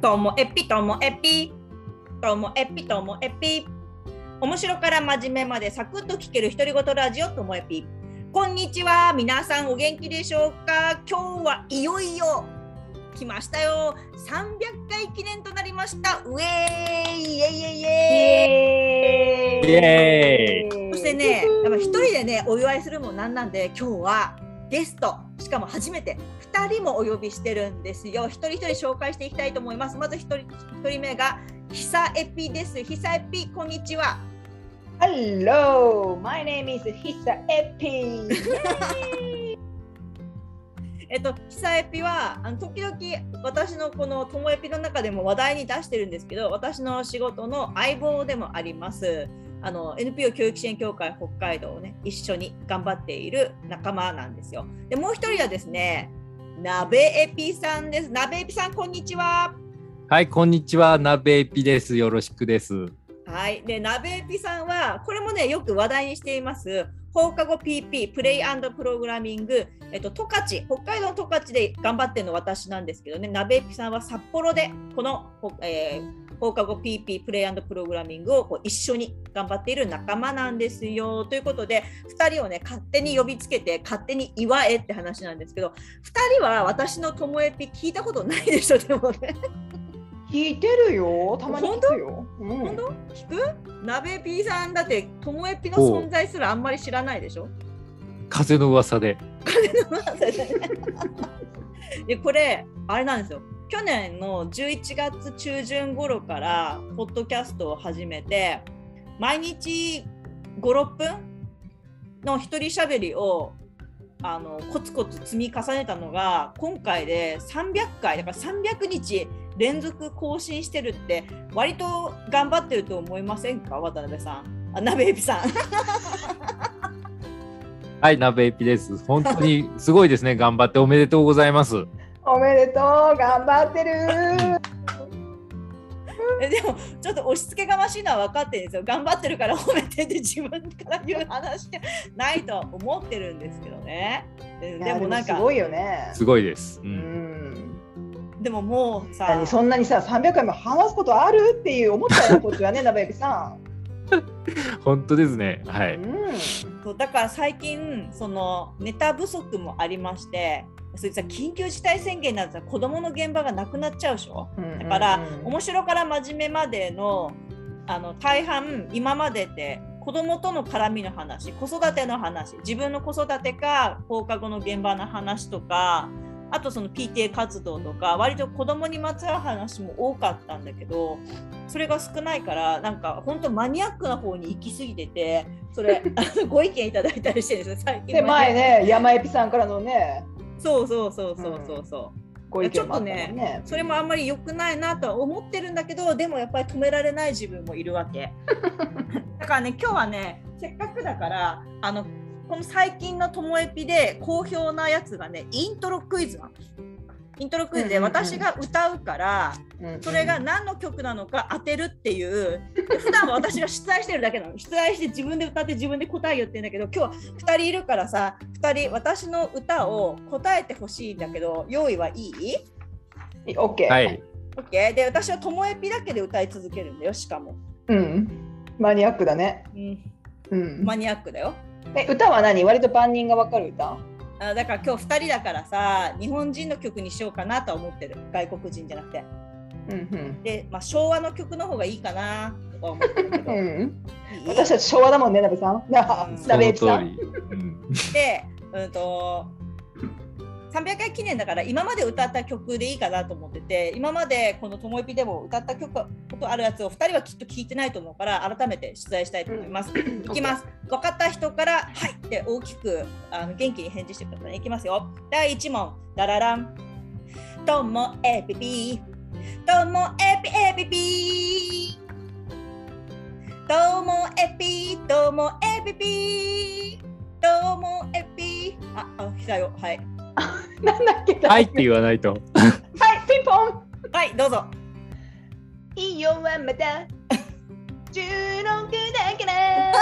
ともえぴともえぴともえぴともえぴ面白から真面目までサクッと聞ける独り言ラジオともえぴこんにちは。皆さんお元気でしょうか？今日はいよいよ来ましたよ。300回記念となりました。ウェーイ！イエイ！イエイ！イエイ！イエーイ！そしてねやっぱ一人でねお祝いするもんなんなんで今日はゲストしかも初めて2人もお呼びしてるんですよ。一人一人紹介していきたいと思います。まず一人一人目がひさエピです。ひさエピこんにちは。Hello, my name is Hisa Epi. えっと、ひさエピはあの時々私のこのともエピの中でも話題に出してるんですけど私の仕事の相棒でもありますあの NPO 教育支援協会北海道をね一緒に頑張っている仲間なんですよ。でもう一人はですね鍋エピさんです。鍋エピさんこんにちは。はい、こんにちは。なべえぴです。よろしくです。はい。で鍋エピさんはこれもねよく話題にしています。放課後 PP プレイプログラミング、えっと、十勝北海道の十勝で頑張ってるの私なんですけどね鍋エピさんは札幌でこの、ほえー放課後 PP プレイプログラミングをこう一緒に頑張っている仲間なんですよ。ということで2人をね勝手に呼びつけて勝手に祝えって話なんですけど2人は私のともえぴ聞いたことないでしょでもね。聞いてるよ。たまに聞くよ。うん。本当？聞く？鍋ピーさんだってともえぴの存在すらあんまり知らないでしょ？風の噂で。で。これあれなんですよ去年の11月中旬頃からポッドキャストを始めて毎日56分の一人喋りをあのコツコツ積み重ねたのが今回で300回だから300日連続更新してるって割と頑張ってると思いませんか？渡辺さんあ鍋エピさんはい、なべえぴです。本当にすごいですね。頑張っておめでとうございます。おめでとう。頑張ってる。えでもちょっと押し付けがましいのは分かってるんですよ頑張ってるから褒めてって自分から言う話じゃないと思ってるんですけどねうんでもなんかすごいよね。すごいです。う。うんん。でももうさ何そんなにさ300回も話すことあるっていう思ったよこっちはね、なべえぴさ本当ですね。はん。い。うん。そうだから最近そのネタ不足もありましてそいつは緊急事態宣言になったら子どもの現場がなくなっちゃうでしょ？だから、うん。面白から真面目までのあの大半今までって子供との絡みの話子育ての話自分の子育てか放課後の現場の話とかあとその PTA 活動とか割と子供にまつわる話も多かったんだけどそれが少ないからなんか本当マニアックな方に行き過ぎててそれ ご意見いただいたりしてるんですよ最近で前ね山エピさんからのねそうそうそうそうそうそう。ご意見もあったもんちょっとね。それもあんまり良くないなとは思ってるんだけどでもやっぱり止められない自分もいるわけ だからね今日はねせっかくだからあのこの最近のともえぴで好評なやつがねイントロクイズなのイントロクイズで私が歌うから、うんそれが何の曲なのか当てるっていう。普段は私が出題してるだけなの。出題して自分で歌って自分で答え言ってんだけど今日は2人いるからさ2人私の歌を答えてほしいんだけど用意はいい？オッケー。はい。OK で私はともえぴだけで歌い続けるんだよしかも、うん。マニアックだね。うん、うん。マニアックだよ。え歌は何？割と万人がわかる歌？あだから今日2人だからさ日本人の曲にしようかなとは思ってる。外国人じゃなくて。うんうん。で、まあ、昭和の曲の方がいいかなとは思ってるけど、うん、いい？私たち昭和だもんね、なべさん。なべさん。で、うんと、300回記念だから今まで歌った曲でいいかなと思ってて今までこの「ともえぴ」でも歌った曲ことあるやつを2人はきっと聞いてないと思うから改めて出題したいと思います。いきます。分かった人から「はい」って大きくあの元気に返事してくださいね。いきますよ。第1問。ダララン。ともえぴぴともえぴえぴぴともえぴともえぴぴともえぴあ、あ、来たよ。はい。なんだっけはいって言わないと。はい、ピンポン。はい、どうぞ。いいよはまた16だから。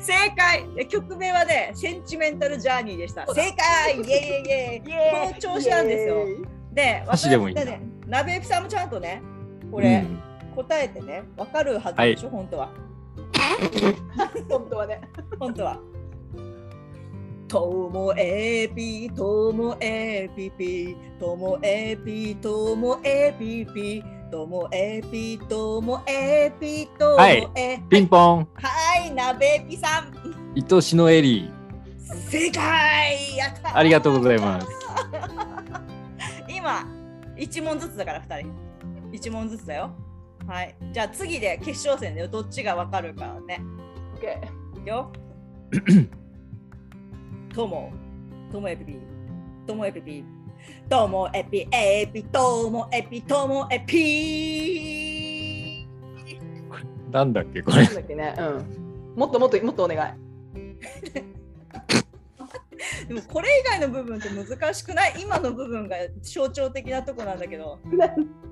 正解え曲名はね、センチメンタルジャーニーでした。正解 イエイイエイイエイこの調子なんですよ。で、箸でもいいね、鍋エピさんもちゃんとね、ここれ、答えてね、わかるはずでしょ、本当は。本当はね。本当は。ともえぴともえぴぴともえぴともえぴぴともえぴともえぴともはいえピンポン、はい、鍋エピさん愛しのエリ正解やったー。ありがとうございます。今一問ずつだから二人。一問ずつだよ。はい。じゃあ次で決勝戦だよどっちがわかるかね。オッケいくよ ともともエピピともエピピともエピエピともエピともエピなんだっけこー。れなん。だっけね。うん。もっともっともっとお願い。でもこれ以外の部分って難しくない？今の部分が象徴的なとこなんだけど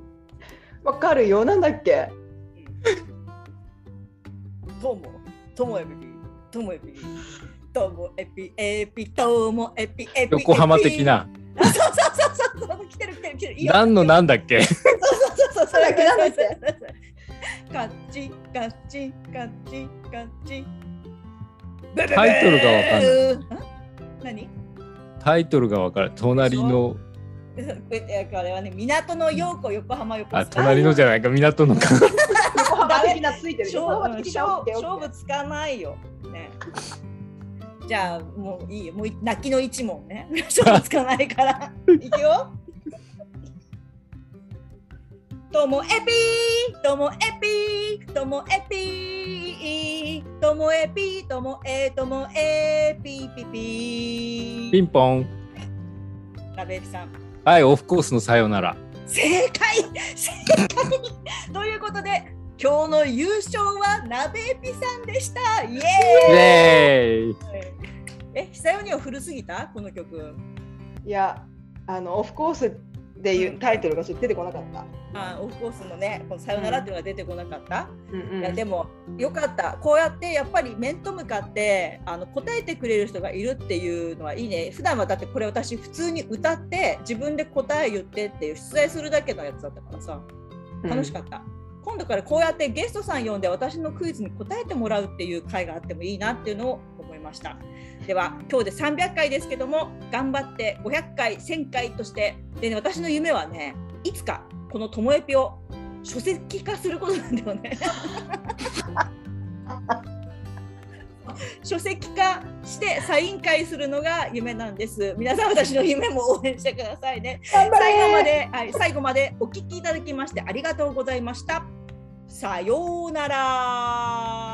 わかるよ。なんだっけ？とも、ともエピピ、ともエピピ、ともエピエピ、ともエピエピ。横浜的。な。あ、そうそうそうそう来てる来てる来てる。何のなんだっけ？そうそうそう、それなんだっけなんだっけ？ガチガチガチガチ。タイトルがわかんない。何？タイトルがわかる。隣の、えあれはね、港の陽子横浜横あ、隣のじゃないか、港のか。横浜的なついてる。勝負つかないよ。ね。じゃあもういいよ。もう泣きの一問ね。勝負つかないから。いくよ。ともエピーともエピーともエピーともエピーともえともえピーピーピンポン。ラベエピさんはい、オフコースのさよなら。正解正解 ということで今日の優勝は鍋エピさんでした。イエーイ。イエーイ。え久代には古すぎた？この曲。いや、あのオフコースでいうタイトルがちょっと出てこなかった。あオフコースのねこの「さよなら」っていうのが出てこなかった、うん。うんいやでもよかった。こうやってやっぱり面と向かってあの答えてくれる人がいるっていうのはいいね。普段はだってこれ私普通に歌って自分で答え言ってっていう出題するだけのやつだったからさ。楽しかった、今度からこうやってゲストさん呼んで私のクイズに答えてもらうっていう会があってもいいなっていうのを思いました。では今日で300回ですけども頑張って500回1000回としてで、ね、私の夢はねいつかこの「ともえぴ」を書籍化することなんだよね。書籍化してサイン会するのが夢なんです皆さん私の夢も応援してくださいね最後まれで、はい、最後までお聞きいただきましてありがとうございました。さようなら。